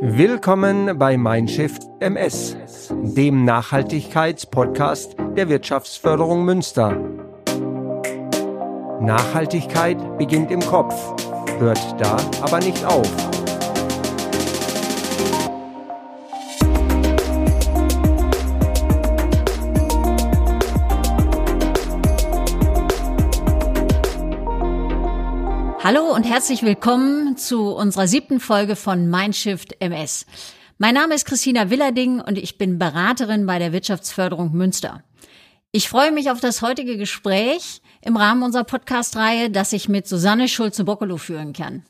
Willkommen bei Mindshift MS, dem Nachhaltigkeitspodcast der Wirtschaftsförderung Münster. Nachhaltigkeit beginnt im Kopf, hört da aber nicht auf. Hallo und herzlich willkommen zu unserer siebten Folge von Mindshift MS. Mein Name ist Christina Willerding und ich bin Beraterin bei der Wirtschaftsförderung Münster. Ich freue mich auf das heutige Gespräch im Rahmen unserer Podcast-Reihe, das ich mit Susanne Schulze-Boccolo führen kann.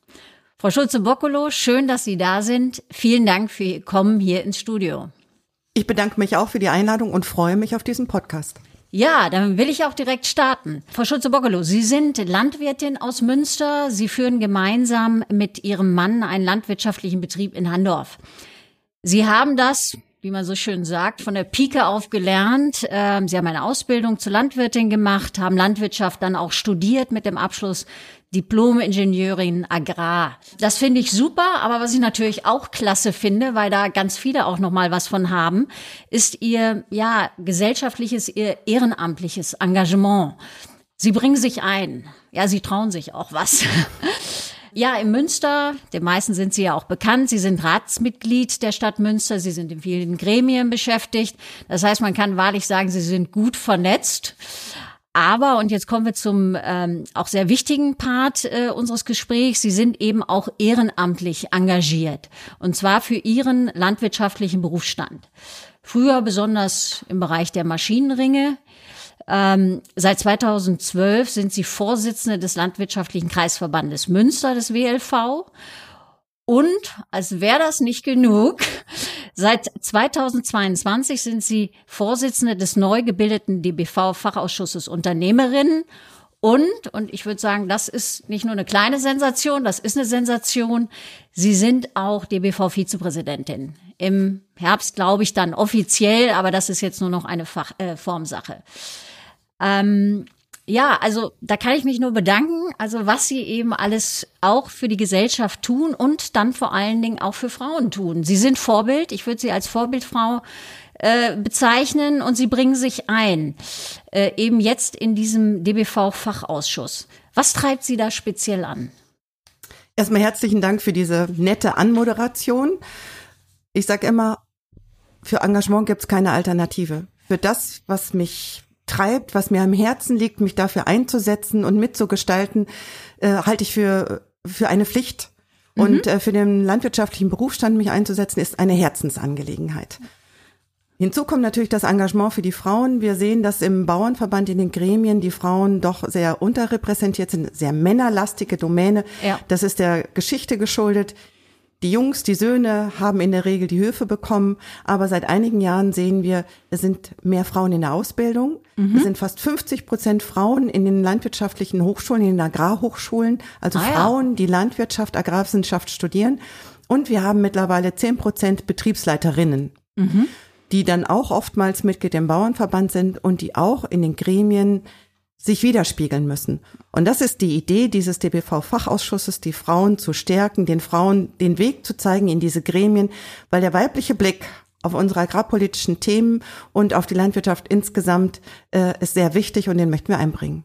Frau Schulze-Boccolo, schön, dass Sie da sind. Vielen Dank für Ihr Kommen hier ins Studio. Ich bedanke mich auch für die Einladung und freue mich auf diesen Podcast. Ja, dann will ich auch direkt starten. Frau Schulze-Bockelow, Sie sind Landwirtin aus Münster. Sie führen gemeinsam mit Ihrem Mann einen landwirtschaftlichen Betrieb in Handorf. Sie haben das, wie man so schön sagt, von der Pike auf gelernt. Ähm, Sie haben eine Ausbildung zur Landwirtin gemacht, haben Landwirtschaft dann auch studiert mit dem Abschluss Diplom-Ingenieurin Agrar. Das finde ich super, aber was ich natürlich auch klasse finde, weil da ganz viele auch noch mal was von haben, ist ihr ja gesellschaftliches, ihr ehrenamtliches Engagement. Sie bringen sich ein. Ja, sie trauen sich auch was. Ja, in Münster, den meisten sind Sie ja auch bekannt. Sie sind Ratsmitglied der Stadt Münster. Sie sind in vielen Gremien beschäftigt. Das heißt, man kann wahrlich sagen, Sie sind gut vernetzt. Aber, und jetzt kommen wir zum ähm, auch sehr wichtigen Part äh, unseres Gesprächs, Sie sind eben auch ehrenamtlich engagiert. Und zwar für Ihren landwirtschaftlichen Berufsstand. Früher besonders im Bereich der Maschinenringe. Ähm, seit 2012 sind Sie Vorsitzende des Landwirtschaftlichen Kreisverbandes Münster, des WLV. Und als wäre das nicht genug, seit 2022 sind Sie Vorsitzende des neu gebildeten DBV-Fachausschusses Unternehmerinnen. Und, und ich würde sagen, das ist nicht nur eine kleine Sensation, das ist eine Sensation. Sie sind auch DBV-Vizepräsidentin. Im Herbst glaube ich dann offiziell, aber das ist jetzt nur noch eine Fach, äh, Formsache. Ähm, ja, also da kann ich mich nur bedanken, also was Sie eben alles auch für die Gesellschaft tun und dann vor allen Dingen auch für Frauen tun. Sie sind Vorbild, ich würde Sie als Vorbildfrau äh, bezeichnen und Sie bringen sich ein, äh, eben jetzt in diesem DBV-Fachausschuss. Was treibt Sie da speziell an? Erstmal herzlichen Dank für diese nette Anmoderation. Ich sage immer, für Engagement gibt es keine Alternative. Für das, was mich treibt, was mir am Herzen liegt, mich dafür einzusetzen und mitzugestalten, äh, halte ich für, für eine Pflicht. Mhm. Und äh, für den landwirtschaftlichen Berufsstand mich einzusetzen, ist eine Herzensangelegenheit. Hinzu kommt natürlich das Engagement für die Frauen. Wir sehen, dass im Bauernverband in den Gremien die Frauen doch sehr unterrepräsentiert sind, sehr männerlastige Domäne. Ja. Das ist der Geschichte geschuldet. Die Jungs, die Söhne haben in der Regel die Höfe bekommen, aber seit einigen Jahren sehen wir, es sind mehr Frauen in der Ausbildung. Mhm. Es sind fast 50 Prozent Frauen in den landwirtschaftlichen Hochschulen, in den Agrarhochschulen, also ah, Frauen, ja. die Landwirtschaft, Agrarwissenschaft studieren. Und wir haben mittlerweile 10 Prozent Betriebsleiterinnen. Mhm. die dann auch oftmals Mitglied im Bauernverband sind und die auch in den Gremien sich widerspiegeln müssen. Und das ist die Idee dieses DBV-Fachausschusses, die Frauen zu stärken, den Frauen den Weg zu zeigen in diese Gremien, weil der weibliche Blick auf unsere agrarpolitischen Themen und auf die Landwirtschaft insgesamt äh, ist sehr wichtig und den möchten wir einbringen.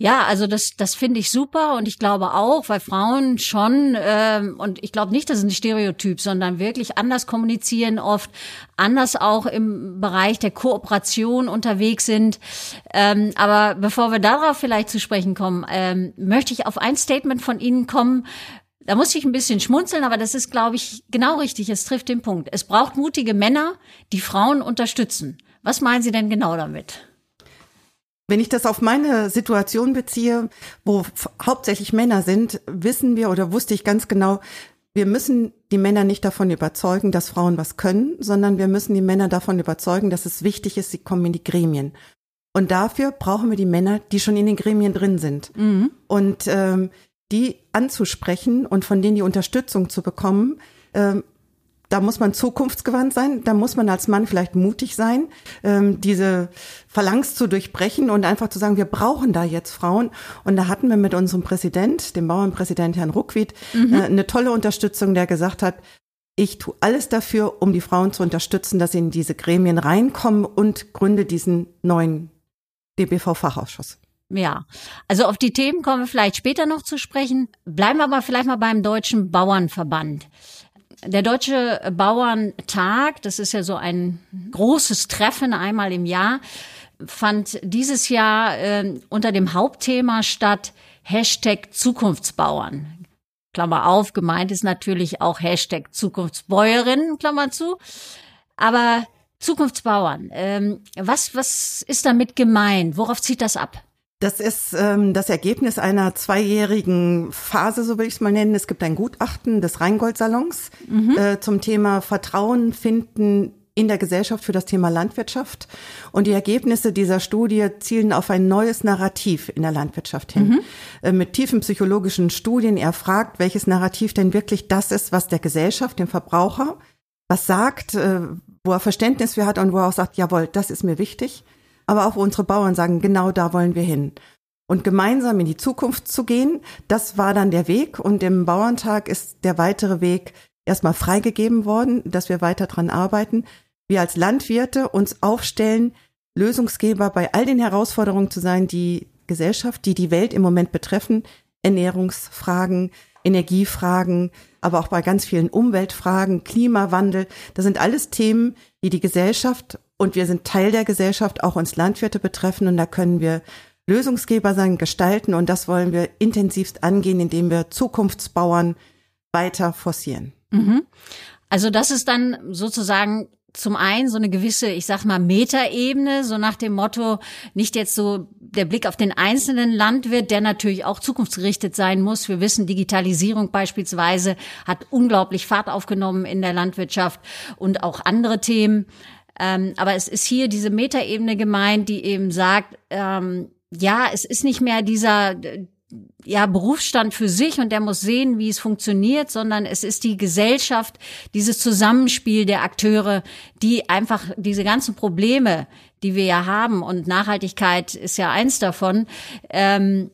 Ja, also das, das finde ich super und ich glaube auch, weil Frauen schon, ähm, und ich glaube nicht, das ist ein Stereotyp, sondern wirklich anders kommunizieren oft, anders auch im Bereich der Kooperation unterwegs sind. Ähm, aber bevor wir darauf vielleicht zu sprechen kommen, ähm, möchte ich auf ein Statement von Ihnen kommen, da muss ich ein bisschen schmunzeln, aber das ist, glaube ich, genau richtig. Es trifft den Punkt. Es braucht mutige Männer, die Frauen unterstützen. Was meinen Sie denn genau damit? Wenn ich das auf meine Situation beziehe, wo hauptsächlich Männer sind, wissen wir oder wusste ich ganz genau, wir müssen die Männer nicht davon überzeugen, dass Frauen was können, sondern wir müssen die Männer davon überzeugen, dass es wichtig ist, sie kommen in die Gremien. Und dafür brauchen wir die Männer, die schon in den Gremien drin sind. Mhm. Und ähm, die anzusprechen und von denen die Unterstützung zu bekommen, ähm, da muss man zukunftsgewandt sein, da muss man als Mann vielleicht mutig sein, ähm, diese Phalanx zu durchbrechen und einfach zu sagen, wir brauchen da jetzt Frauen. Und da hatten wir mit unserem Präsident, dem Bauernpräsident Herrn Ruckwied, mhm. äh, eine tolle Unterstützung, der gesagt hat, ich tue alles dafür, um die Frauen zu unterstützen, dass sie in diese Gremien reinkommen und gründe diesen neuen DBV-Fachausschuss. Ja, also auf die Themen kommen wir vielleicht später noch zu sprechen. Bleiben wir aber vielleicht mal beim Deutschen Bauernverband. Der Deutsche Bauerntag, das ist ja so ein großes Treffen einmal im Jahr, fand dieses Jahr äh, unter dem Hauptthema statt Hashtag Zukunftsbauern. Klammer auf, gemeint ist natürlich auch Hashtag Zukunftsbäuerinnen, Klammer zu. Aber Zukunftsbauern, ähm, was, was ist damit gemeint? Worauf zieht das ab? Das ist ähm, das Ergebnis einer zweijährigen Phase, so will ich es mal nennen. Es gibt ein Gutachten des Rheingold-Salons mhm. äh, zum Thema Vertrauen finden in der Gesellschaft für das Thema Landwirtschaft. Und die Ergebnisse dieser Studie zielen auf ein neues Narrativ in der Landwirtschaft hin. Mhm. Äh, mit tiefen psychologischen Studien. Er fragt, welches Narrativ denn wirklich das ist, was der Gesellschaft, dem Verbraucher, was sagt, äh, wo er Verständnis für hat und wo er auch sagt, jawohl, das ist mir wichtig aber auch unsere Bauern sagen, genau da wollen wir hin. Und gemeinsam in die Zukunft zu gehen, das war dann der Weg. Und im Bauerntag ist der weitere Weg erstmal freigegeben worden, dass wir weiter dran arbeiten. Wir als Landwirte uns aufstellen, Lösungsgeber bei all den Herausforderungen zu sein, die Gesellschaft, die die Welt im Moment betreffen, Ernährungsfragen, Energiefragen, aber auch bei ganz vielen Umweltfragen, Klimawandel. Das sind alles Themen, die die Gesellschaft und wir sind Teil der Gesellschaft, auch uns Landwirte betreffen und da können wir Lösungsgeber sein, gestalten und das wollen wir intensivst angehen, indem wir Zukunftsbauern weiter forcieren. Mhm. Also das ist dann sozusagen zum einen so eine gewisse, ich sag mal, Metaebene, so nach dem Motto, nicht jetzt so der Blick auf den einzelnen Landwirt, der natürlich auch zukunftsgerichtet sein muss. Wir wissen, Digitalisierung beispielsweise hat unglaublich Fahrt aufgenommen in der Landwirtschaft und auch andere Themen. Ähm, aber es ist hier diese Metaebene gemeint, die eben sagt, ähm, ja, es ist nicht mehr dieser ja, Berufsstand für sich und der muss sehen, wie es funktioniert, sondern es ist die Gesellschaft, dieses Zusammenspiel der Akteure, die einfach diese ganzen Probleme, die wir ja haben, und Nachhaltigkeit ist ja eins davon, ähm,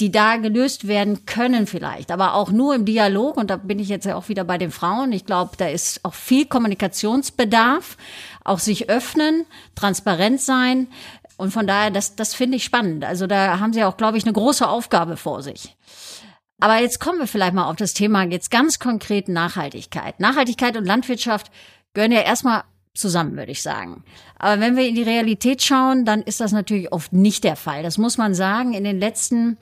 die da gelöst werden können vielleicht, aber auch nur im Dialog. Und da bin ich jetzt ja auch wieder bei den Frauen. Ich glaube, da ist auch viel Kommunikationsbedarf, auch sich öffnen, transparent sein. Und von daher, das, das finde ich spannend. Also da haben sie auch, glaube ich, eine große Aufgabe vor sich. Aber jetzt kommen wir vielleicht mal auf das Thema jetzt ganz konkret Nachhaltigkeit. Nachhaltigkeit und Landwirtschaft gehören ja erstmal zusammen, würde ich sagen. Aber wenn wir in die Realität schauen, dann ist das natürlich oft nicht der Fall. Das muss man sagen. In den letzten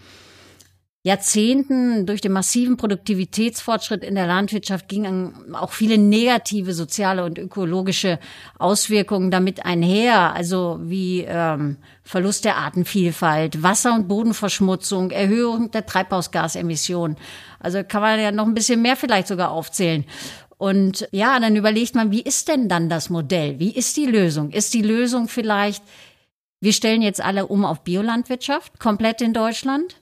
Jahrzehnten durch den massiven Produktivitätsfortschritt in der Landwirtschaft gingen auch viele negative soziale und ökologische Auswirkungen damit einher, also wie ähm, Verlust der Artenvielfalt, Wasser- und Bodenverschmutzung, Erhöhung der Treibhausgasemissionen. Also kann man ja noch ein bisschen mehr vielleicht sogar aufzählen. Und ja, dann überlegt man, wie ist denn dann das Modell? Wie ist die Lösung? Ist die Lösung vielleicht, wir stellen jetzt alle um auf Biolandwirtschaft, komplett in Deutschland?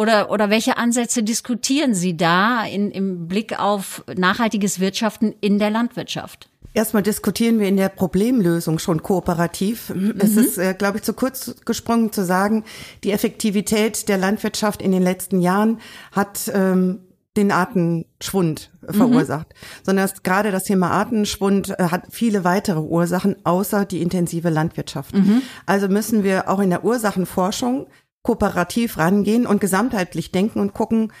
Oder, oder welche Ansätze diskutieren Sie da in, im Blick auf nachhaltiges Wirtschaften in der Landwirtschaft? Erstmal diskutieren wir in der Problemlösung schon kooperativ. Mhm. Es ist, äh, glaube ich, zu kurz gesprungen zu sagen, die Effektivität der Landwirtschaft in den letzten Jahren hat ähm, den Artenschwund verursacht, mhm. sondern das, gerade das Thema Artenschwund äh, hat viele weitere Ursachen außer die intensive Landwirtschaft. Mhm. Also müssen wir auch in der Ursachenforschung kooperativ rangehen und gesamtheitlich denken und gucken,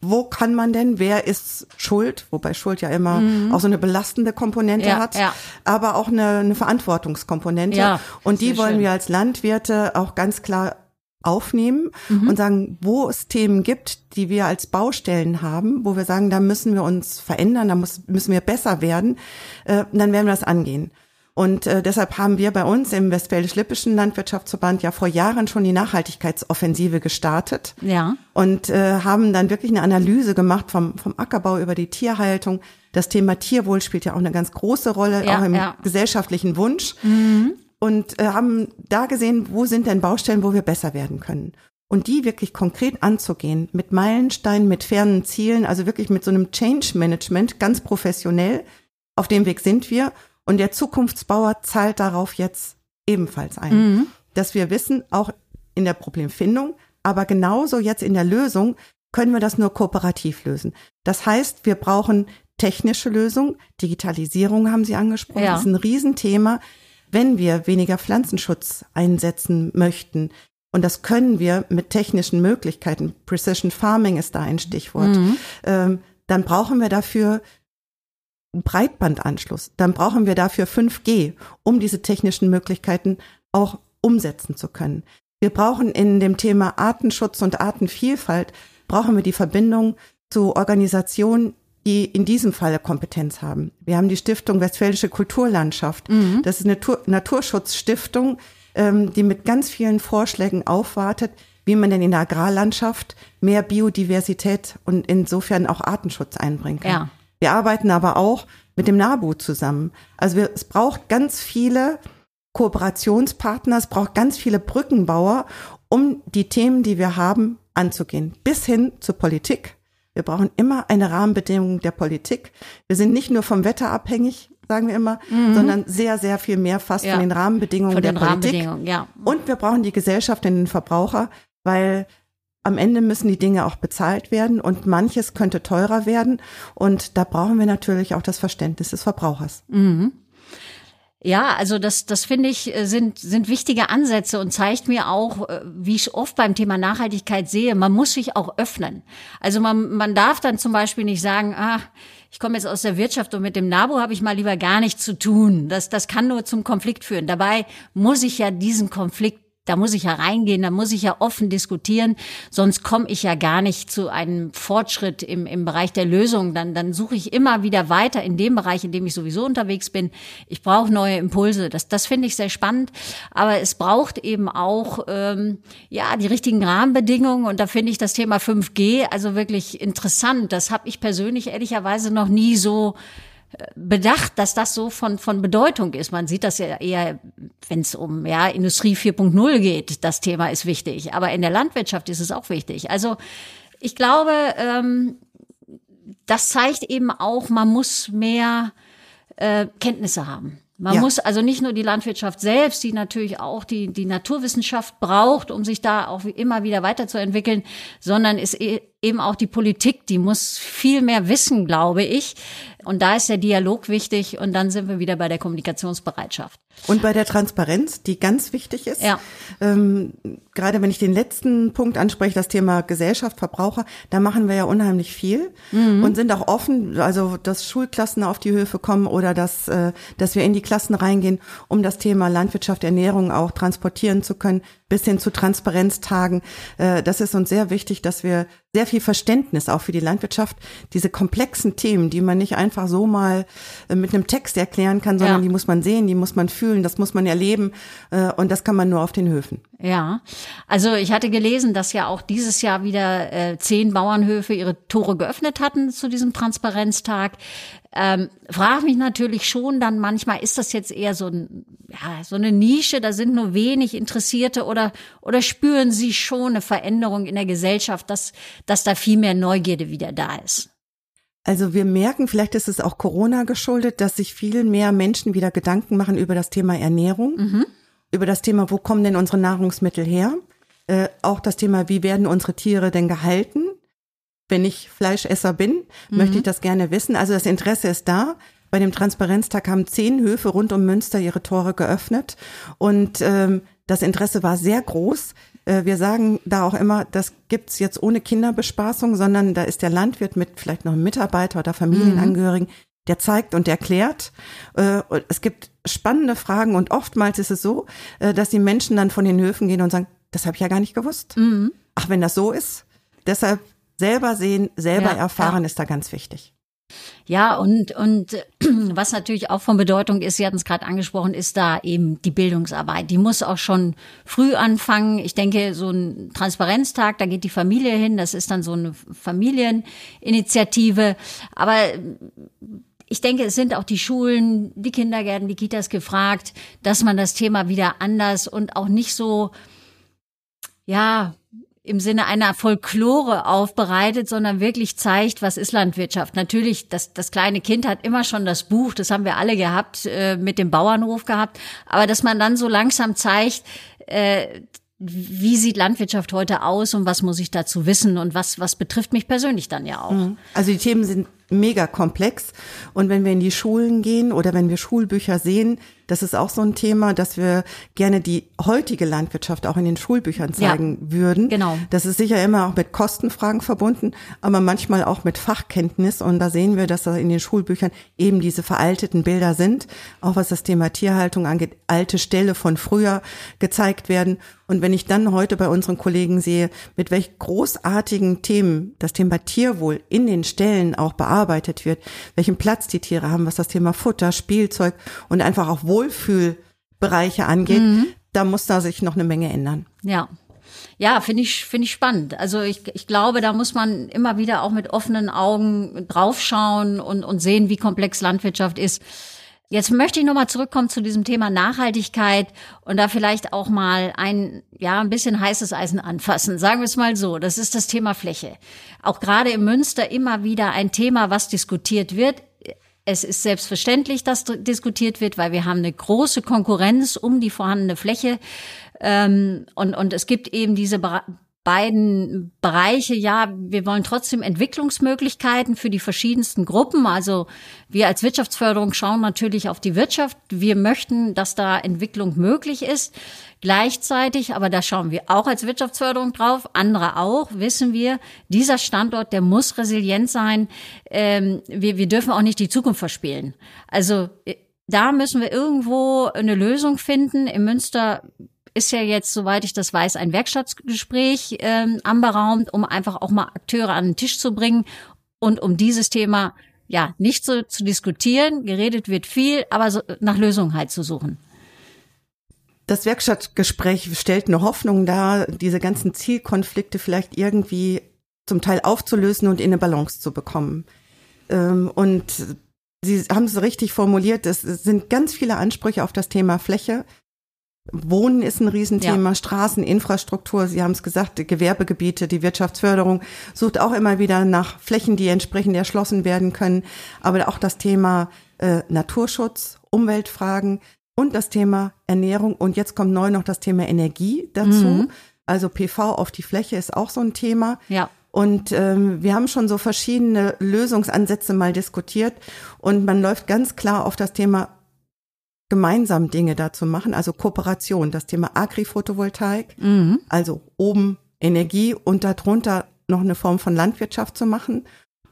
wo kann man denn, wer ist schuld, wobei Schuld ja immer mhm. auch so eine belastende Komponente ja, hat, ja. aber auch eine, eine Verantwortungskomponente. Ja, und die wollen schön. wir als Landwirte auch ganz klar aufnehmen mhm. und sagen, wo es Themen gibt, die wir als Baustellen haben, wo wir sagen, da müssen wir uns verändern, da muss, müssen wir besser werden, äh, dann werden wir das angehen. Und äh, deshalb haben wir bei uns im Westfälisch-Lippischen Landwirtschaftsverband ja vor Jahren schon die Nachhaltigkeitsoffensive gestartet. Ja. Und äh, haben dann wirklich eine Analyse gemacht vom, vom Ackerbau über die Tierhaltung. Das Thema Tierwohl spielt ja auch eine ganz große Rolle, ja, auch im ja. gesellschaftlichen Wunsch. Mhm. Und äh, haben da gesehen, wo sind denn Baustellen, wo wir besser werden können. und die wirklich konkret anzugehen, mit Meilensteinen, mit fernen Zielen, also wirklich mit so einem Change Management, ganz professionell. Auf dem Weg sind wir. Und der Zukunftsbauer zahlt darauf jetzt ebenfalls ein. Mhm. Dass wir wissen, auch in der Problemfindung, aber genauso jetzt in der Lösung können wir das nur kooperativ lösen. Das heißt, wir brauchen technische Lösungen. Digitalisierung haben Sie angesprochen. Ja. Das ist ein Riesenthema. Wenn wir weniger Pflanzenschutz einsetzen möchten, und das können wir mit technischen Möglichkeiten, Precision Farming ist da ein Stichwort, mhm. ähm, dann brauchen wir dafür Breitbandanschluss. Dann brauchen wir dafür 5G, um diese technischen Möglichkeiten auch umsetzen zu können. Wir brauchen in dem Thema Artenschutz und Artenvielfalt, brauchen wir die Verbindung zu Organisationen, die in diesem Falle Kompetenz haben. Wir haben die Stiftung Westfälische Kulturlandschaft. Mhm. Das ist eine Natur Naturschutzstiftung, ähm, die mit ganz vielen Vorschlägen aufwartet, wie man denn in der Agrarlandschaft mehr Biodiversität und insofern auch Artenschutz einbringen kann. Ja. Wir arbeiten aber auch mit dem NABU zusammen. Also wir, es braucht ganz viele Kooperationspartner, es braucht ganz viele Brückenbauer, um die Themen, die wir haben, anzugehen. Bis hin zur Politik. Wir brauchen immer eine Rahmenbedingung der Politik. Wir sind nicht nur vom Wetter abhängig, sagen wir immer, mhm. sondern sehr, sehr viel mehr fast ja. von den Rahmenbedingungen von der Politik. Ja. Und wir brauchen die Gesellschaft und den Verbraucher, weil am Ende müssen die Dinge auch bezahlt werden und manches könnte teurer werden. Und da brauchen wir natürlich auch das Verständnis des Verbrauchers. Mhm. Ja, also das, das finde ich, äh, sind, sind wichtige Ansätze und zeigt mir auch, äh, wie ich oft beim Thema Nachhaltigkeit sehe, man muss sich auch öffnen. Also man, man darf dann zum Beispiel nicht sagen, ah, ich komme jetzt aus der Wirtschaft und mit dem NABU habe ich mal lieber gar nichts zu tun. Das, das kann nur zum Konflikt führen. Dabei muss ich ja diesen Konflikt da muss ich ja reingehen, da muss ich ja offen diskutieren, sonst komme ich ja gar nicht zu einem Fortschritt im, im Bereich der Lösung. Dann, dann suche ich immer wieder weiter in dem Bereich, in dem ich sowieso unterwegs bin. Ich brauche neue Impulse. Das, das finde ich sehr spannend. Aber es braucht eben auch ähm, ja die richtigen Rahmenbedingungen. Und da finde ich das Thema 5G also wirklich interessant. Das habe ich persönlich ehrlicherweise noch nie so bedacht, dass das so von, von Bedeutung ist. Man sieht das ja eher, wenn es um ja, Industrie 4.0 geht, das Thema ist wichtig. Aber in der Landwirtschaft ist es auch wichtig. Also ich glaube, ähm, das zeigt eben auch, man muss mehr äh, Kenntnisse haben. Man ja. muss also nicht nur die Landwirtschaft selbst, die natürlich auch die, die Naturwissenschaft braucht, um sich da auch immer wieder weiterzuentwickeln, sondern ist e-, eben auch die Politik, die muss viel mehr wissen, glaube ich, und da ist der Dialog wichtig und dann sind wir wieder bei der Kommunikationsbereitschaft. Und bei der Transparenz, die ganz wichtig ist. Ja. Ähm, gerade wenn ich den letzten Punkt anspreche, das Thema Gesellschaft, Verbraucher, da machen wir ja unheimlich viel mhm. und sind auch offen, also dass Schulklassen auf die Höfe kommen oder dass, äh, dass wir in die Klassen reingehen, um das Thema Landwirtschaft, Ernährung auch transportieren zu können bis hin zu Transparenztagen. Äh, das ist uns sehr wichtig, dass wir sehr viel Verständnis auch für die Landwirtschaft, diese komplexen Themen, die man nicht einfach so mal äh, mit einem Text erklären kann, sondern ja. die muss man sehen, die muss man fühlen, das muss man erleben äh, und das kann man nur auf den Höfen. Ja, also ich hatte gelesen, dass ja auch dieses Jahr wieder äh, zehn Bauernhöfe ihre Tore geöffnet hatten zu diesem Transparenztag. Ähm, frage mich natürlich schon dann manchmal, ist das jetzt eher so, ein, ja, so eine Nische, da sind nur wenig Interessierte oder, oder spüren Sie schon eine Veränderung in der Gesellschaft, dass, dass da viel mehr Neugierde wieder da ist? Also wir merken, vielleicht ist es auch Corona geschuldet, dass sich viel mehr Menschen wieder Gedanken machen über das Thema Ernährung, mhm. über das Thema, wo kommen denn unsere Nahrungsmittel her? Äh, auch das Thema, wie werden unsere Tiere denn gehalten? wenn ich Fleischesser bin, mhm. möchte ich das gerne wissen. Also das Interesse ist da. Bei dem Transparenztag haben zehn Höfe rund um Münster ihre Tore geöffnet und ähm, das Interesse war sehr groß. Äh, wir sagen da auch immer, das gibt's jetzt ohne Kinderbespaßung, sondern da ist der Landwirt mit vielleicht noch einem Mitarbeiter oder Familienangehörigen, mhm. der zeigt und erklärt. Äh, es gibt spannende Fragen und oftmals ist es so, äh, dass die Menschen dann von den Höfen gehen und sagen, das habe ich ja gar nicht gewusst. Mhm. Ach, wenn das so ist. Deshalb selber sehen, selber ja, erfahren ja. ist da ganz wichtig. Ja, und, und was natürlich auch von Bedeutung ist, Sie hatten es gerade angesprochen, ist da eben die Bildungsarbeit. Die muss auch schon früh anfangen. Ich denke, so ein Transparenztag, da geht die Familie hin, das ist dann so eine Familieninitiative. Aber ich denke, es sind auch die Schulen, die Kindergärten, die Kitas gefragt, dass man das Thema wieder anders und auch nicht so, ja, im Sinne einer Folklore aufbereitet, sondern wirklich zeigt, was ist Landwirtschaft. Natürlich, das, das kleine Kind hat immer schon das Buch, das haben wir alle gehabt, äh, mit dem Bauernhof gehabt, aber dass man dann so langsam zeigt, äh, wie sieht Landwirtschaft heute aus und was muss ich dazu wissen und was, was betrifft mich persönlich dann ja auch. Mhm. Also die Themen sind mega komplex und wenn wir in die Schulen gehen oder wenn wir Schulbücher sehen, das ist auch so ein Thema, dass wir gerne die heutige Landwirtschaft auch in den Schulbüchern zeigen ja, würden. Genau. Das ist sicher immer auch mit Kostenfragen verbunden, aber manchmal auch mit Fachkenntnis. Und da sehen wir, dass da in den Schulbüchern eben diese veralteten Bilder sind, auch was das Thema Tierhaltung angeht, alte Ställe von früher gezeigt werden. Und wenn ich dann heute bei unseren Kollegen sehe, mit welch großartigen Themen das Thema Tierwohl in den Ställen auch bearbeitet wird, welchen Platz die Tiere haben, was das Thema Futter, Spielzeug und einfach auch Wohlfühlbereiche angeht, mhm. da muss da sich noch eine Menge ändern. Ja. Ja, finde ich, finde ich spannend. Also ich, ich glaube, da muss man immer wieder auch mit offenen Augen draufschauen und, und sehen, wie komplex Landwirtschaft ist. Jetzt möchte ich nochmal zurückkommen zu diesem Thema Nachhaltigkeit und da vielleicht auch mal ein, ja, ein bisschen heißes Eisen anfassen. Sagen wir es mal so. Das ist das Thema Fläche. Auch gerade im Münster immer wieder ein Thema, was diskutiert wird. Es ist selbstverständlich, dass diskutiert wird, weil wir haben eine große Konkurrenz um die vorhandene Fläche. Ähm, und, und es gibt eben diese beiden Bereiche, ja, wir wollen trotzdem Entwicklungsmöglichkeiten für die verschiedensten Gruppen. Also wir als Wirtschaftsförderung schauen natürlich auf die Wirtschaft. Wir möchten, dass da Entwicklung möglich ist. Gleichzeitig, aber da schauen wir auch als Wirtschaftsförderung drauf, andere auch, wissen wir, dieser Standort, der muss resilient sein. Ähm, wir, wir dürfen auch nicht die Zukunft verspielen. Also äh, da müssen wir irgendwo eine Lösung finden. In Münster ist ja jetzt, soweit ich das weiß, ein Werkstattgespräch ähm, anberaumt, um einfach auch mal Akteure an den Tisch zu bringen und um dieses Thema ja nicht so zu diskutieren. Geredet wird viel, aber so, nach Lösungen halt zu suchen. Das Werkstattgespräch stellt eine Hoffnung dar, diese ganzen Zielkonflikte vielleicht irgendwie zum Teil aufzulösen und in eine Balance zu bekommen. Ähm, und Sie haben es richtig formuliert, es sind ganz viele Ansprüche auf das Thema Fläche. Wohnen ist ein Riesenthema, ja. Straßen, Infrastruktur, Sie haben es gesagt, Gewerbegebiete, die Wirtschaftsförderung sucht auch immer wieder nach Flächen, die entsprechend erschlossen werden können. Aber auch das Thema äh, Naturschutz, Umweltfragen und das Thema Ernährung. Und jetzt kommt neu noch das Thema Energie dazu. Mhm. Also PV auf die Fläche ist auch so ein Thema. Ja. Und ähm, wir haben schon so verschiedene Lösungsansätze mal diskutiert und man läuft ganz klar auf das Thema gemeinsam Dinge dazu machen, also Kooperation, das Thema Agri-Photovoltaik, mhm. also oben Energie und darunter noch eine Form von Landwirtschaft zu machen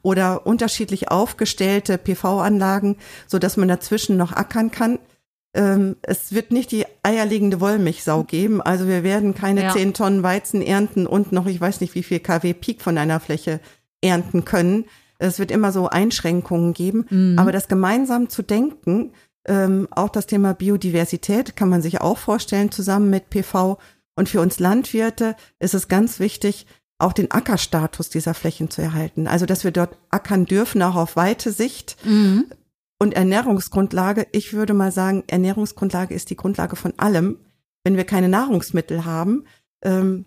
oder unterschiedlich aufgestellte PV-Anlagen, so dass man dazwischen noch ackern kann. Ähm, es wird nicht die eierlegende Wollmilchsau geben, also wir werden keine zehn ja. Tonnen Weizen ernten und noch ich weiß nicht wie viel kW Peak von einer Fläche ernten können. Es wird immer so Einschränkungen geben, mhm. aber das gemeinsam zu denken, ähm, auch das Thema Biodiversität kann man sich auch vorstellen, zusammen mit PV. Und für uns Landwirte ist es ganz wichtig, auch den Ackerstatus dieser Flächen zu erhalten. Also, dass wir dort ackern dürfen, auch auf weite Sicht. Mhm. Und Ernährungsgrundlage, ich würde mal sagen, Ernährungsgrundlage ist die Grundlage von allem. Wenn wir keine Nahrungsmittel haben, ähm,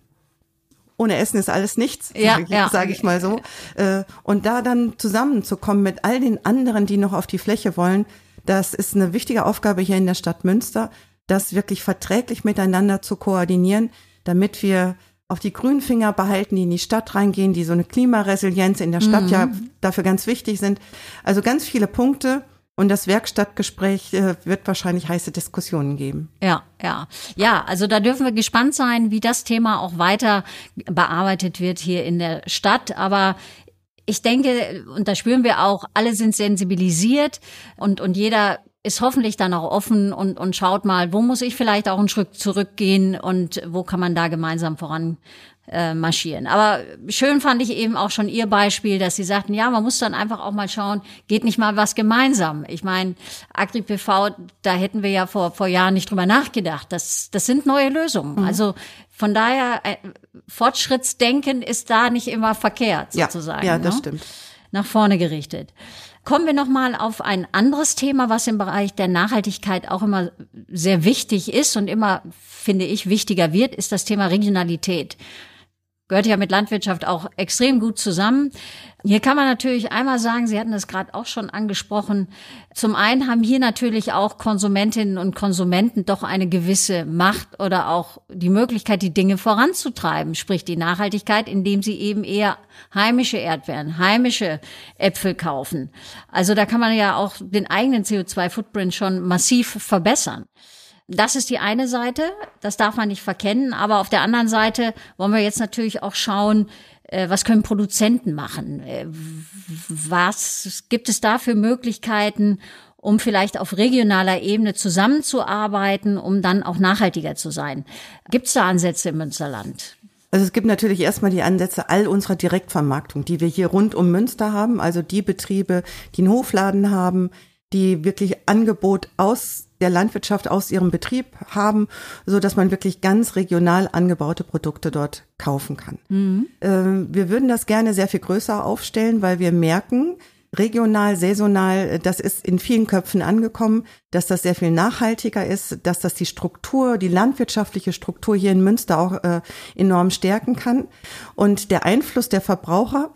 ohne Essen ist alles nichts, ja, sage ich, ja. sag ich mal so. Äh, und da dann zusammenzukommen mit all den anderen, die noch auf die Fläche wollen, das ist eine wichtige Aufgabe hier in der Stadt Münster, das wirklich verträglich miteinander zu koordinieren, damit wir auf die grünen Finger behalten, die in die Stadt reingehen, die so eine Klimaresilienz in der Stadt mhm. ja dafür ganz wichtig sind. Also ganz viele Punkte. Und das Werkstattgespräch äh, wird wahrscheinlich heiße Diskussionen geben. Ja, ja. Ja, also da dürfen wir gespannt sein, wie das Thema auch weiter bearbeitet wird hier in der Stadt. Aber ich denke, und da spüren wir auch, alle sind sensibilisiert und, und jeder ist hoffentlich dann auch offen und, und schaut mal, wo muss ich vielleicht auch einen Schritt zurückgehen und wo kann man da gemeinsam voran äh, marschieren. Aber schön fand ich eben auch schon Ihr Beispiel, dass Sie sagten, ja, man muss dann einfach auch mal schauen, geht nicht mal was gemeinsam. Ich meine, AgriPV, da hätten wir ja vor, vor Jahren nicht drüber nachgedacht. Das, das sind neue Lösungen. Mhm. Also von daher, äh, Fortschrittsdenken ist da nicht immer verkehrt, sozusagen. Ja, ja das ne? stimmt. Nach vorne gerichtet. Kommen wir nochmal auf ein anderes Thema, was im Bereich der Nachhaltigkeit auch immer sehr wichtig ist und immer, finde ich, wichtiger wird, ist das Thema Regionalität. Gehört ja mit Landwirtschaft auch extrem gut zusammen. Hier kann man natürlich einmal sagen, Sie hatten das gerade auch schon angesprochen, zum einen haben hier natürlich auch Konsumentinnen und Konsumenten doch eine gewisse Macht oder auch die Möglichkeit, die Dinge voranzutreiben, sprich die Nachhaltigkeit, indem sie eben eher heimische Erdbeeren, heimische Äpfel kaufen. Also da kann man ja auch den eigenen CO2-Footprint schon massiv verbessern. Das ist die eine Seite, das darf man nicht verkennen. Aber auf der anderen Seite wollen wir jetzt natürlich auch schauen, äh, was können Produzenten machen? Äh, was gibt es da für Möglichkeiten, um vielleicht auf regionaler Ebene zusammenzuarbeiten, um dann auch nachhaltiger zu sein? Gibt es da Ansätze im Münsterland? Also es gibt natürlich erstmal die Ansätze all unserer Direktvermarktung, die wir hier rund um Münster haben, also die Betriebe, die einen Hofladen haben, die wirklich Angebot aus der Landwirtschaft aus ihrem Betrieb haben, so dass man wirklich ganz regional angebaute Produkte dort kaufen kann. Mhm. Ähm, wir würden das gerne sehr viel größer aufstellen, weil wir merken, regional, saisonal, das ist in vielen Köpfen angekommen, dass das sehr viel nachhaltiger ist, dass das die Struktur, die landwirtschaftliche Struktur hier in Münster auch äh, enorm stärken kann. Und der Einfluss der Verbraucher,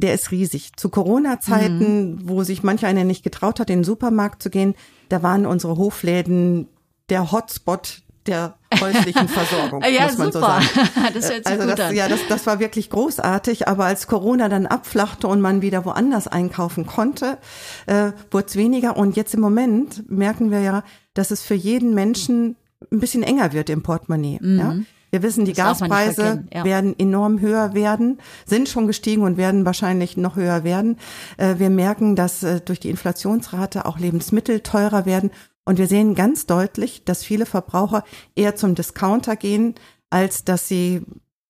der ist riesig. Zu Corona-Zeiten, mhm. wo sich manch einer nicht getraut hat, in den Supermarkt zu gehen, da waren unsere Hofläden der Hotspot der häuslichen Versorgung, ja, muss man super. so sagen. das hört sich also das, ja, das, das war wirklich großartig. Aber als Corona dann abflachte und man wieder woanders einkaufen konnte, äh, wurde es weniger. Und jetzt im Moment merken wir ja, dass es für jeden Menschen ein bisschen enger wird im Portemonnaie. Mhm. Ja? Wir wissen, die das Gaspreise ja. werden enorm höher werden, sind schon gestiegen und werden wahrscheinlich noch höher werden. Äh, wir merken, dass äh, durch die Inflationsrate auch Lebensmittel teurer werden. Und wir sehen ganz deutlich, dass viele Verbraucher eher zum Discounter gehen, als dass sie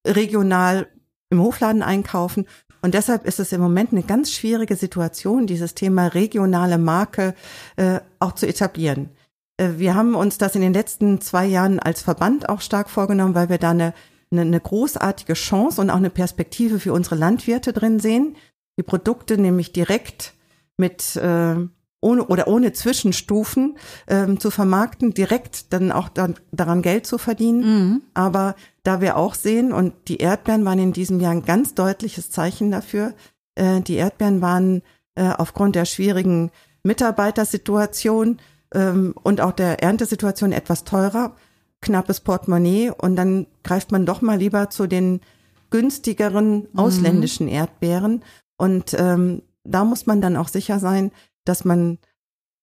regional im Hofladen einkaufen. Und deshalb ist es im Moment eine ganz schwierige Situation, dieses Thema regionale Marke äh, auch zu etablieren. Äh, wir haben uns das in den letzten zwei Jahren als Verband auch stark vorgenommen, weil wir da eine, eine, eine großartige Chance und auch eine Perspektive für unsere Landwirte drin sehen, die Produkte nämlich direkt mit äh, ohne oder ohne Zwischenstufen ähm, zu vermarkten, direkt dann auch dann, daran Geld zu verdienen. Mhm. Aber da wir auch sehen, und die Erdbeeren waren in diesem Jahr ein ganz deutliches Zeichen dafür, äh, die Erdbeeren waren äh, aufgrund der schwierigen Mitarbeitersituation ähm, und auch der Erntesituation etwas teurer, knappes Portemonnaie und dann greift man doch mal lieber zu den günstigeren mhm. ausländischen mhm. Erdbeeren und ähm, da muss man dann auch sicher sein, dass man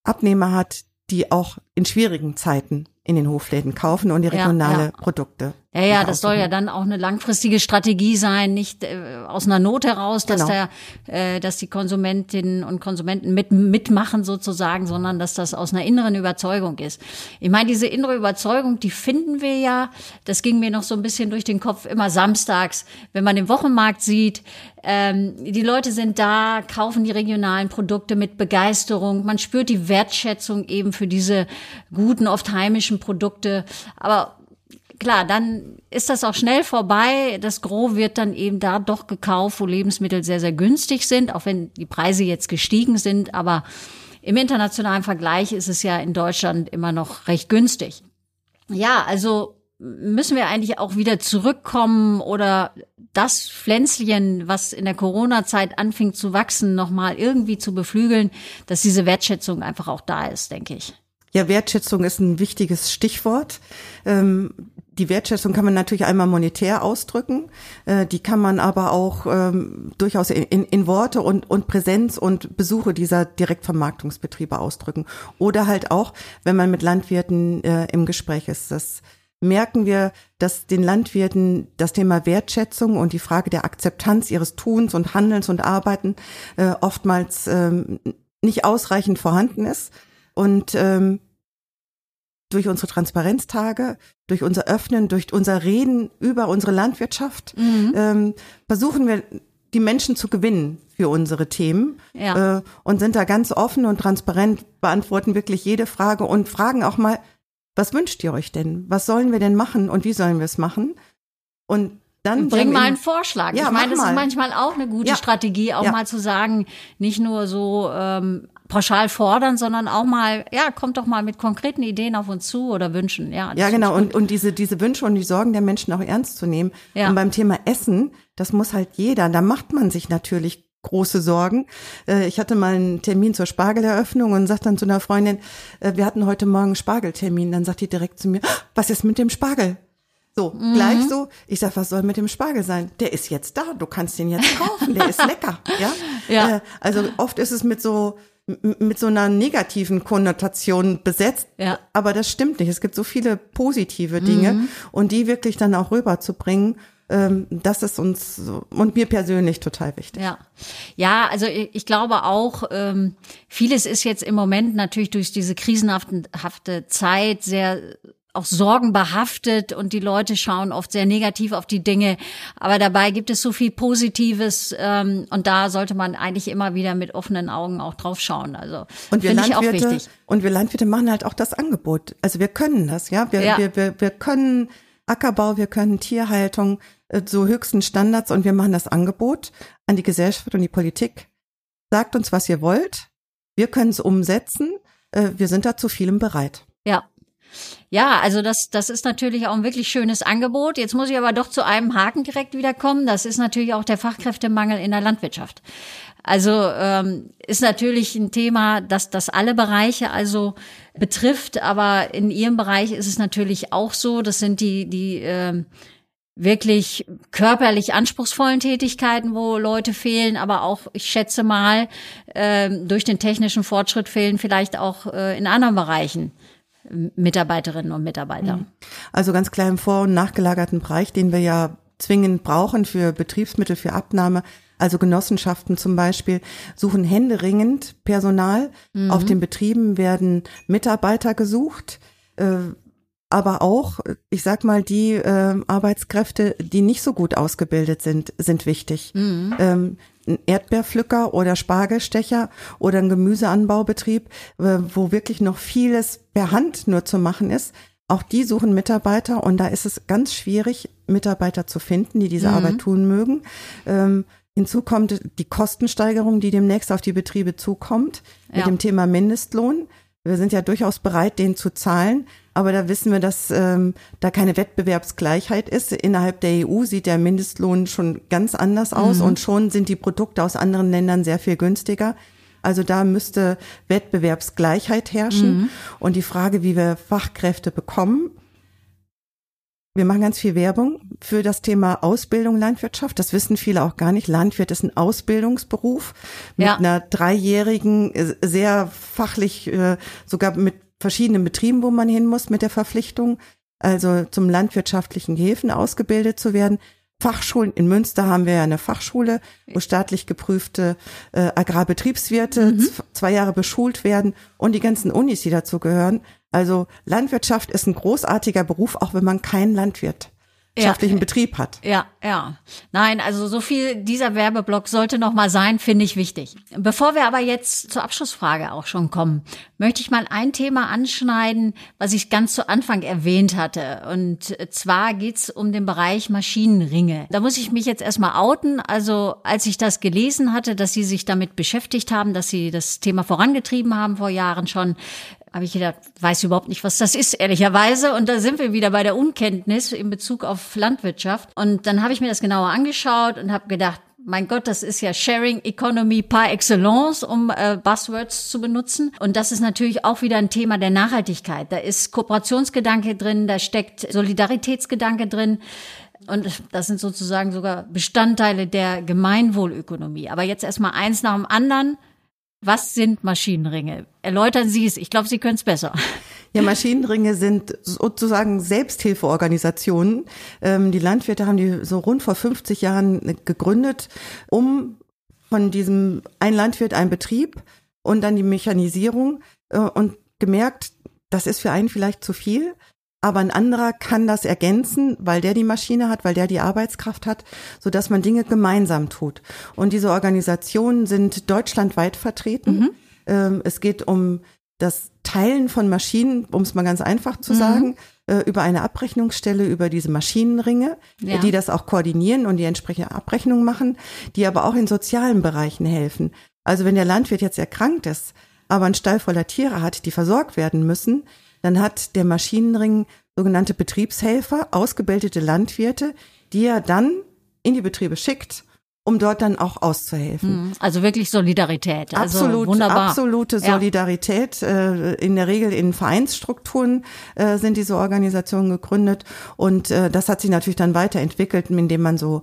Abnehmer hat, die auch in schwierigen Zeiten in den Hofläden kaufen und die regionale ja, ja. Produkte ja, ja, das soll ja dann auch eine langfristige Strategie sein, nicht äh, aus einer Not heraus, dass genau. der, äh, dass die Konsumentinnen und Konsumenten mit, mitmachen sozusagen, sondern dass das aus einer inneren Überzeugung ist. Ich meine, diese innere Überzeugung, die finden wir ja, das ging mir noch so ein bisschen durch den Kopf immer samstags, wenn man den Wochenmarkt sieht, ähm, die Leute sind da, kaufen die regionalen Produkte mit Begeisterung, man spürt die Wertschätzung eben für diese guten, oft heimischen Produkte, aber klar, dann ist das auch schnell vorbei. Das Gros wird dann eben da doch gekauft, wo Lebensmittel sehr, sehr günstig sind, auch wenn die Preise jetzt gestiegen sind. Aber im internationalen Vergleich ist es ja in Deutschland immer noch recht günstig. Ja, also müssen wir eigentlich auch wieder zurückkommen oder das Pflänzchen, was in der Corona-Zeit anfing zu wachsen, nochmal irgendwie zu beflügeln, dass diese Wertschätzung einfach auch da ist, denke ich. Ja, Wertschätzung ist ein wichtiges Stichwort. Ähm, die Wertschätzung kann man natürlich einmal monetär ausdrücken, äh, die kann man aber auch ähm, durchaus in, in, in Worte und, und Präsenz und Besuche dieser Direktvermarktungsbetriebe ausdrücken. Oder halt auch, wenn man mit Landwirten äh, im Gespräch ist. Das merken wir, dass den Landwirten das Thema Wertschätzung und die Frage der Akzeptanz ihres Tuns und Handelns und Arbeiten äh, oftmals ähm, nicht ausreichend vorhanden ist. Und ähm, durch unsere Transparenztage, durch unser Öffnen, durch unser Reden über unsere Landwirtschaft, mhm. ähm, versuchen wir die Menschen zu gewinnen für unsere Themen ja. äh, und sind da ganz offen und transparent, beantworten wirklich jede Frage und fragen auch mal, was wünscht ihr euch denn? Was sollen wir denn machen und wie sollen wir es machen? Und dann Bring mal einen Vorschlag. Ja, ich meine, das mach ist mal. manchmal auch eine gute Ja. Strategie, auch Ja. mal zu sagen, nicht nur so ähm, pauschal fordern, sondern auch mal, ja, kommt doch mal mit konkreten Ideen auf uns zu oder Wünschen. Ja, Ja, genau. Und, und diese, diese Wünsche und die Sorgen der Menschen auch ernst zu nehmen. Ja. Und beim Thema Essen, das muss halt jeder, da macht man sich natürlich große Sorgen. Äh, Ich hatte mal einen Termin zur Spargeleröffnung und sagte dann zu einer Freundin, äh, wir hatten heute Morgen Spargeltermin. Dann sagt die direkt zu mir, "Ah, was ist mit dem Spargel? So, Mhm. gleich so. Ich sag, was soll mit dem Spargel sein? Der ist jetzt da, du kannst den jetzt kaufen, der ist lecker, ja? Ja. Äh, Also oft ist es mit so, mit so einer negativen Konnotation besetzt. Ja. Aber das stimmt nicht. Es gibt so viele positive Dinge Mhm. und die wirklich dann auch rüberzubringen, ähm, das ist uns und mir persönlich total wichtig. Ja, ja, also ich ich glaube auch, ähm, vieles ist jetzt im Moment natürlich durch diese krisenhafte Zeit sehr auch sorgenbehaftet und die Leute schauen oft sehr negativ auf die Dinge. Aber dabei gibt es so viel Positives ähm, und da sollte man eigentlich immer wieder mit offenen Augen auch drauf schauen. Also Und wir finde ich auch Landwirte, wichtig. und wir Landwirte machen halt auch das Angebot. Also wir können das, ja. Wir, Ja. wir, wir, wir können Ackerbau, wir können Tierhaltung, äh, so höchsten Standards und wir machen das Angebot an die Gesellschaft und die Politik. Sagt uns, was ihr wollt. Wir können es umsetzen. Äh, Wir sind da zu vielem bereit. Ja. Also das, das ist natürlich auch ein wirklich schönes Angebot. Jetzt muss ich aber doch zu einem Haken direkt wiederkommen. Das ist natürlich auch der Fachkräftemangel in der Landwirtschaft. Also ähm, ist natürlich ein Thema, das das alle Bereiche also betrifft, aber in Ihrem Bereich ist es natürlich auch so. Das sind die die ähm, wirklich körperlich anspruchsvollen Tätigkeiten, wo Leute fehlen, aber auch, ich schätze mal, ähm, durch den technischen Fortschritt fehlen vielleicht auch äh, in anderen Bereichen Mitarbeiterinnen und Mitarbeiter. Also ganz klar im vor- und nachgelagerten Bereich, den wir ja zwingend brauchen für Betriebsmittel, für Abnahme. Also Genossenschaften zum Beispiel suchen händeringend Personal. Auf den Betrieben werden Mitarbeiter gesucht. Äh, aber auch, ich sag mal, die äh, Arbeitskräfte, die nicht so gut ausgebildet sind, sind wichtig. Ähm, ein Erdbeerpflücker oder Spargelstecher oder ein Gemüseanbaubetrieb, äh, wo wirklich noch vieles per Hand nur zu machen ist. Auch die suchen Mitarbeiter und da ist es ganz schwierig, Mitarbeiter zu finden, die diese Arbeit tun mögen. Ähm, hinzu kommt die Kostensteigerung, die demnächst auf die Betriebe zukommt, mit Ja. dem Thema Mindestlohn. Wir sind ja durchaus bereit, den zu zahlen, aber da wissen wir, dass ähm, da keine Wettbewerbsgleichheit ist. Innerhalb der EU sieht der Mindestlohn schon ganz anders aus und schon sind die Produkte aus anderen Ländern sehr viel günstiger. Also da müsste Wettbewerbsgleichheit herrschen. Und die Frage, wie wir Fachkräfte bekommen, wir machen ganz viel Werbung für das Thema Ausbildung Landwirtschaft. Das wissen viele auch gar nicht. Landwirt ist ein Ausbildungsberuf mit Ja. einer dreijährigen, äh, sehr fachlich, äh, sogar mit verschiedenen Betrieben, wo man hin muss mit der Verpflichtung, also zum landwirtschaftlichen Gehilfen ausgebildet zu werden. Fachschulen, in Münster haben wir ja eine Fachschule, wo staatlich geprüfte äh, Agrarbetriebswirte z- zwei Jahre beschult werden und die ganzen Unis, die dazu gehören. Also Landwirtschaft ist ein großartiger Beruf, auch wenn man keinen landwirtschaftlichen Ja. Betrieb hat. Ja, ja. Nein, also so viel dieser Werbeblock sollte noch mal sein, finde ich wichtig. Bevor wir aber jetzt zur Abschlussfrage auch schon kommen, möchte ich mal ein Thema anschneiden, was ich ganz zu Anfang erwähnt hatte. Und zwar geht's um den Bereich Maschinenringe. Da muss ich mich jetzt erstmal outen. Also als ich das gelesen hatte, dass Sie sich damit beschäftigt haben, dass Sie das Thema vorangetrieben haben vor Jahren schon, habe ich gedacht, weiß überhaupt nicht, was das ist, ehrlicherweise. Und da sind wir wieder bei der Unkenntnis in Bezug auf Landwirtschaft. Und dann habe ich mir das genauer angeschaut und habe gedacht, mein Gott, das ist ja Sharing Economy par excellence, um äh, Buzzwords zu benutzen. Und das ist natürlich auch wieder ein Thema der Nachhaltigkeit. Da ist Kooperationsgedanke drin, da steckt Solidaritätsgedanke drin. Und das sind sozusagen sogar Bestandteile der Gemeinwohlökonomie. Aber jetzt erstmal eins nach dem anderen. Was sind Maschinenringe? Erläutern Sie es. Ich glaube, Sie können es besser. Ja, Maschinenringe sind sozusagen Selbsthilfeorganisationen. Ähm, die Landwirte haben die so rund vor 50 Jahren gegründet, um von diesem ein Landwirt, ein Betrieb und dann die Mechanisierung äh, und gemerkt, das ist für einen vielleicht zu viel, aber ein anderer kann das ergänzen, weil der die Maschine hat, weil der die Arbeitskraft hat, so dass man Dinge gemeinsam tut. Und diese Organisationen sind deutschlandweit vertreten. Ähm, es geht um das Teilen von Maschinen, um es mal ganz einfach zu sagen. äh, über eine Abrechnungsstelle, über diese Maschinenringe, Ja. die das auch koordinieren und die entsprechende Abrechnung machen, die aber auch in sozialen Bereichen helfen. Also wenn der Landwirt jetzt erkrankt ist, aber einen Stall voller Tiere hat, die versorgt werden müssen, dann hat der Maschinenring sogenannte Betriebshelfer, ausgebildete Landwirte, die er dann in die Betriebe schickt, um dort dann auch auszuhelfen. Also wirklich Solidarität. Also Absolut, wunderbar. absolute Ja. Solidarität. Äh, In der Regel in Vereinsstrukturen äh, sind diese Organisationen gegründet und äh, das hat sich natürlich dann weiterentwickelt, indem man so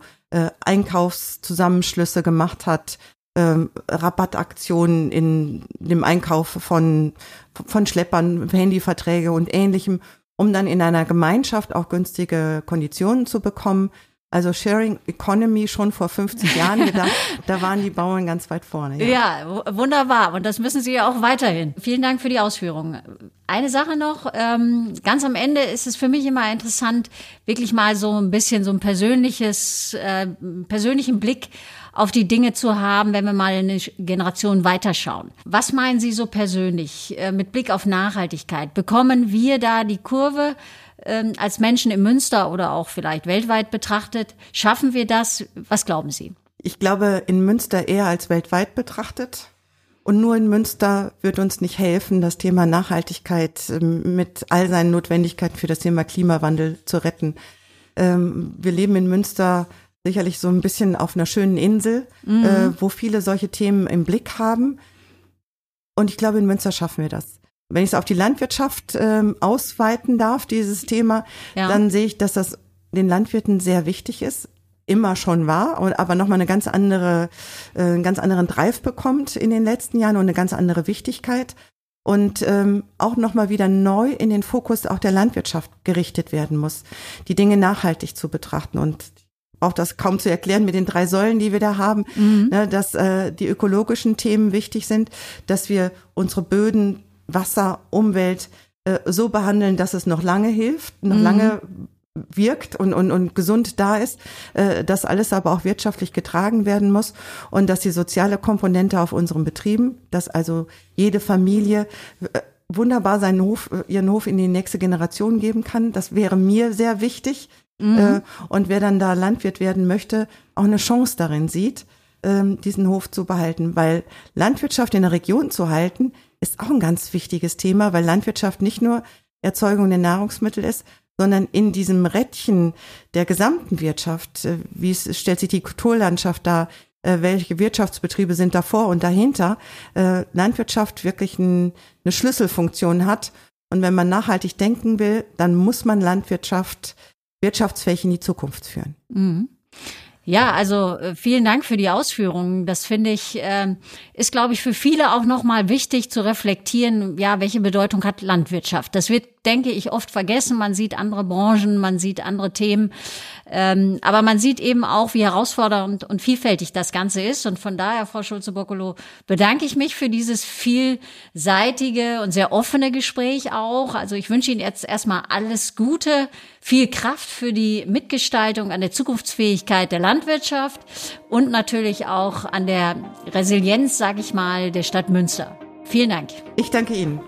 Einkaufszusammenschlüsse gemacht hat, ähm, Rabattaktionen in dem Einkauf von von Schleppern, Handyverträge und ähnlichem, um dann in einer Gemeinschaft auch günstige Konditionen zu bekommen. Also Sharing Economy schon vor 50 Jahren gedacht, da waren die Bauern ganz weit vorne. Ja, w- wunderbar. Und das müssen Sie ja auch weiterhin. Vielen Dank für die Ausführungen. Eine Sache noch, ähm, ganz am Ende ist es für mich immer interessant, wirklich mal so ein bisschen so ein persönliches, äh, persönlichen Blick auf die Dinge zu haben, wenn wir mal eine Generation weiterschauen. Was meinen Sie so persönlich äh, mit Blick auf Nachhaltigkeit? Bekommen wir da die Kurve ähm, als Menschen im Münster oder auch vielleicht weltweit betrachtet? Schaffen wir das? Was glauben Sie? Ich glaube, in Münster eher als weltweit betrachtet. Und nur in Münster wird uns nicht helfen, das Thema Nachhaltigkeit ähm, mit all seinen Notwendigkeiten für das Thema Klimawandel zu retten. Ähm, Wir leben in Münster sicherlich so ein bisschen auf einer schönen Insel, äh, wo viele solche Themen im Blick haben. Und ich glaube, in Münster schaffen wir das. Wenn ich es auf die Landwirtschaft ähm, ausweiten darf, dieses Thema, Ja. dann sehe ich, dass das den Landwirten sehr wichtig ist, immer schon war, und aber nochmal eine ganz andere, äh, einen ganz anderen Drive bekommt in den letzten Jahren und eine ganz andere Wichtigkeit und ähm, auch nochmal wieder neu in den Fokus auch der Landwirtschaft gerichtet werden muss, die Dinge nachhaltig zu betrachten und auch das kaum zu erklären mit den drei Säulen, die wir da haben, ne, dass äh, die ökologischen Themen wichtig sind, dass wir unsere Böden, Wasser, Umwelt äh, so behandeln, dass es noch lange hilft, noch lange wirkt und, und, und gesund da ist, äh, dass alles aber auch wirtschaftlich getragen werden muss und dass die soziale Komponente auf unseren Betrieben, dass also jede Familie äh, wunderbar seinen Hof, ihren Hof in die nächste Generation geben kann. Das wäre mir sehr wichtig. Äh, und wer dann da Landwirt werden möchte, auch eine Chance darin sieht, ähm, diesen Hof zu behalten. Weil Landwirtschaft in der Region zu halten, ist auch ein ganz wichtiges Thema, weil Landwirtschaft nicht nur Erzeugung der Nahrungsmittel ist, sondern in diesem Rädchen der gesamten Wirtschaft, äh, wie es stellt sich die Kulturlandschaft dar, äh, welche Wirtschaftsbetriebe sind davor und dahinter, äh, Landwirtschaft wirklich ein, eine Schlüsselfunktion hat. Und wenn man nachhaltig denken will, dann muss man Landwirtschaft wirtschaftsfähig in die Zukunft führen. Ja, also äh, vielen Dank für die Ausführungen. Das finde ich ähm, ist, glaube ich, für viele auch nochmal wichtig zu reflektieren. Ja, welche Bedeutung hat Landwirtschaft? Das wird, denke ich, oft vergessen. Man sieht andere Branchen, man sieht andere Themen, ähm, aber man sieht eben auch, wie herausfordernd und vielfältig das Ganze ist. Und von daher, Frau Schulze-Boccolo, bedanke ich mich für dieses vielseitige und sehr offene Gespräch auch. Also ich wünsche Ihnen jetzt erstmal alles Gute, viel Kraft für die Mitgestaltung an der Zukunftsfähigkeit der Landwirtschaft und natürlich auch an der Resilienz, sage ich mal, der Stadt Münster. Vielen Dank. Ich danke Ihnen.